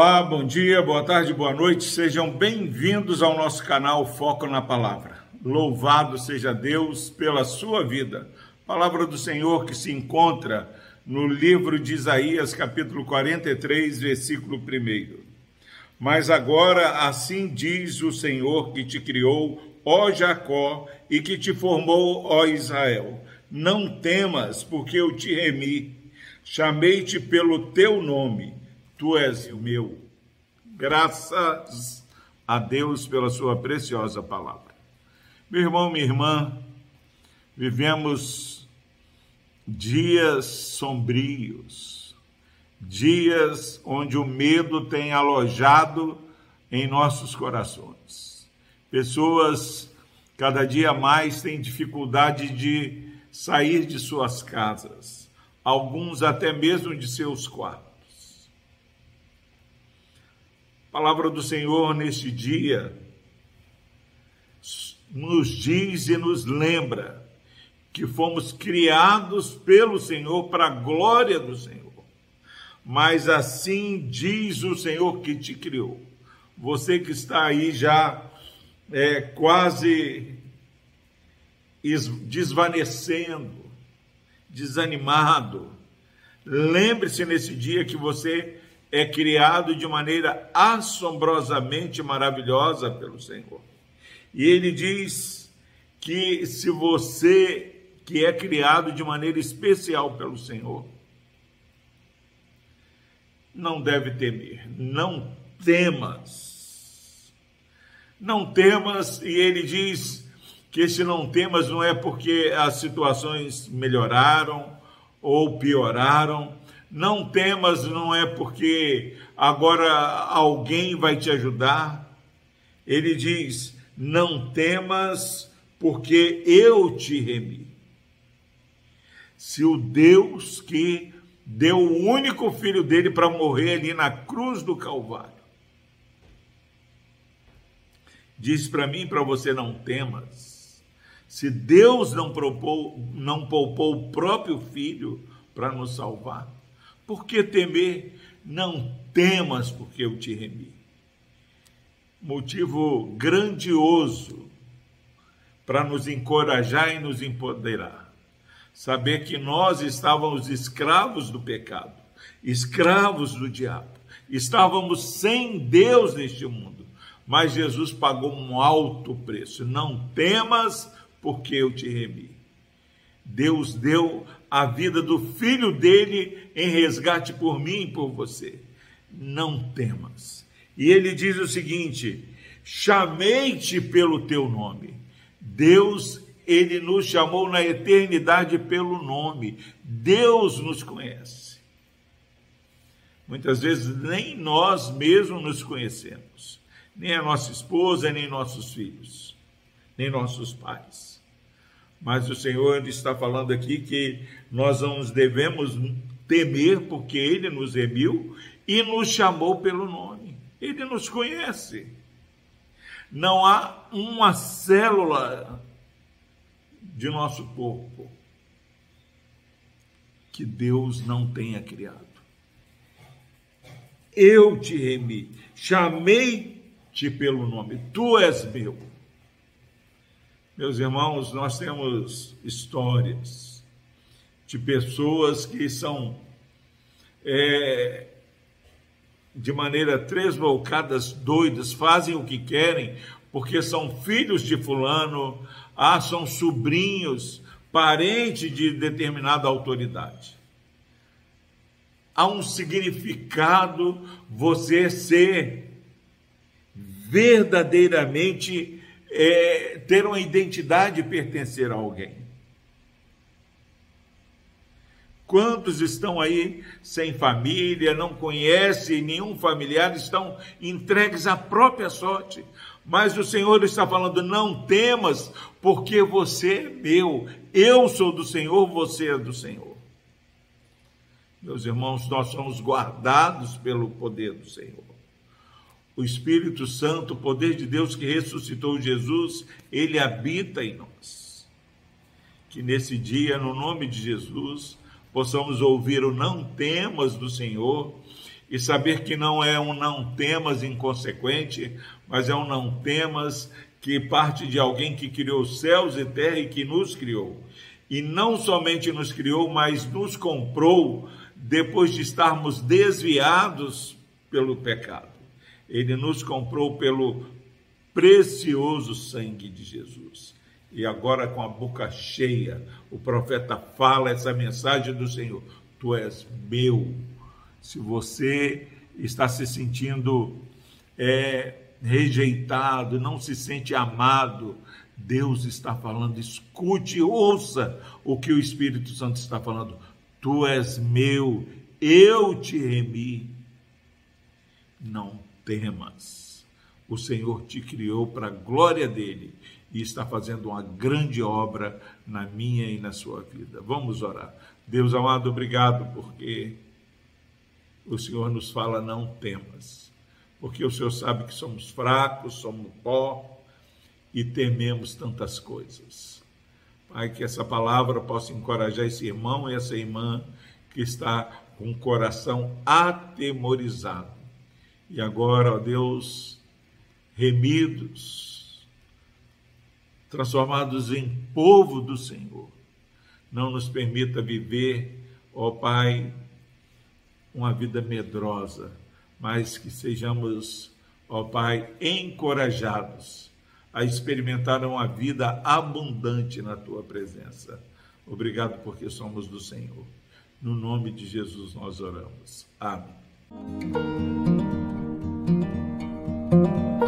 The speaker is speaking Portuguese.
Olá, bom dia, boa tarde, boa noite, sejam bem-vindos ao nosso canal Foco na Palavra. Louvado seja Deus pela sua vida. Palavra do Senhor que se encontra no livro de Isaías, capítulo 43, versículo 1. Mas agora assim diz o Senhor que te criou, ó Jacó, e que te formou, ó Israel. Não temas, porque eu te remi. Chamei-te pelo teu nome tu és o meu. Graças a Deus pela sua preciosa palavra. Meu irmão, minha irmã, vivemos dias sombrios, dias onde o medo tem alojado em nossos corações. Pessoas cada dia mais têm dificuldade de sair de suas casas, alguns até mesmo de seus quartos. A palavra do Senhor neste dia nos diz e nos lembra que fomos criados pelo Senhor para a glória do Senhor. Mas assim diz o Senhor que te criou. Você que está aí já é, quase desvanecendo, desanimado, lembre-se nesse dia que você é criado de maneira assombrosamente maravilhosa pelo Senhor. E ele diz que se você que é criado de maneira especial pelo Senhor, não deve temer, não temas. Não temas, e ele diz que esse não temas não é porque as situações melhoraram ou pioraram, não temas, não é porque agora alguém vai te ajudar. Ele diz: Não temas, porque eu te remi. Se o Deus que deu o único filho dele para morrer ali na cruz do Calvário, diz para mim e para você: Não temas. Se Deus não, propou, não poupou o próprio filho para nos salvar, por que temer? Não temas, porque eu te remi. Motivo grandioso para nos encorajar e nos empoderar. Saber que nós estávamos escravos do pecado, escravos do diabo, estávamos sem Deus neste mundo, mas Jesus pagou um alto preço. Não temas, porque eu te remi. Deus deu a vida do filho dele em resgate por mim e por você. Não temas. E ele diz o seguinte: chamei-te pelo teu nome. Deus, ele nos chamou na eternidade pelo nome. Deus nos conhece. Muitas vezes nem nós mesmos nos conhecemos, nem a nossa esposa, nem nossos filhos, nem nossos pais. Mas o Senhor está falando aqui que nós não devemos temer, porque Ele nos remiu e nos chamou pelo nome. Ele nos conhece. Não há uma célula de nosso corpo que Deus não tenha criado. Eu te remi, chamei-te pelo nome, tu és meu. Meus irmãos, nós temos histórias de pessoas que são é, de maneira tresvolcadas, doidas, fazem o que querem, porque são filhos de fulano, ah, são sobrinhos, parente de determinada autoridade. Há um significado você ser verdadeiramente é, ter uma identidade e pertencer a alguém. Quantos estão aí sem família, não conhecem nenhum familiar, estão entregues à própria sorte. Mas o Senhor está falando: não temas, porque você é meu. Eu sou do Senhor, você é do Senhor. Meus irmãos, nós somos guardados pelo poder do Senhor o Espírito Santo, o poder de Deus que ressuscitou Jesus, ele habita em nós. Que nesse dia, no nome de Jesus, possamos ouvir o não temas do Senhor e saber que não é um não temas inconsequente, mas é um não temas que parte de alguém que criou céus e terra e que nos criou. E não somente nos criou, mas nos comprou depois de estarmos desviados pelo pecado. Ele nos comprou pelo precioso sangue de Jesus. E agora, com a boca cheia, o profeta fala essa mensagem do Senhor: Tu és meu. Se você está se sentindo é, rejeitado, não se sente amado, Deus está falando, escute, ouça o que o Espírito Santo está falando. Tu és meu, eu te remi. Não temas. O Senhor te criou para a glória dele e está fazendo uma grande obra na minha e na sua vida. Vamos orar. Deus amado, obrigado porque o Senhor nos fala não temas. Porque o Senhor sabe que somos fracos, somos pó e tememos tantas coisas. Pai, que essa palavra possa encorajar esse irmão e essa irmã que está com o coração atemorizado. E agora, ó Deus, remidos, transformados em povo do Senhor. Não nos permita viver, ó Pai, uma vida medrosa, mas que sejamos, ó Pai, encorajados a experimentar uma vida abundante na tua presença. Obrigado porque somos do Senhor. No nome de Jesus nós oramos. Amém. Thank you.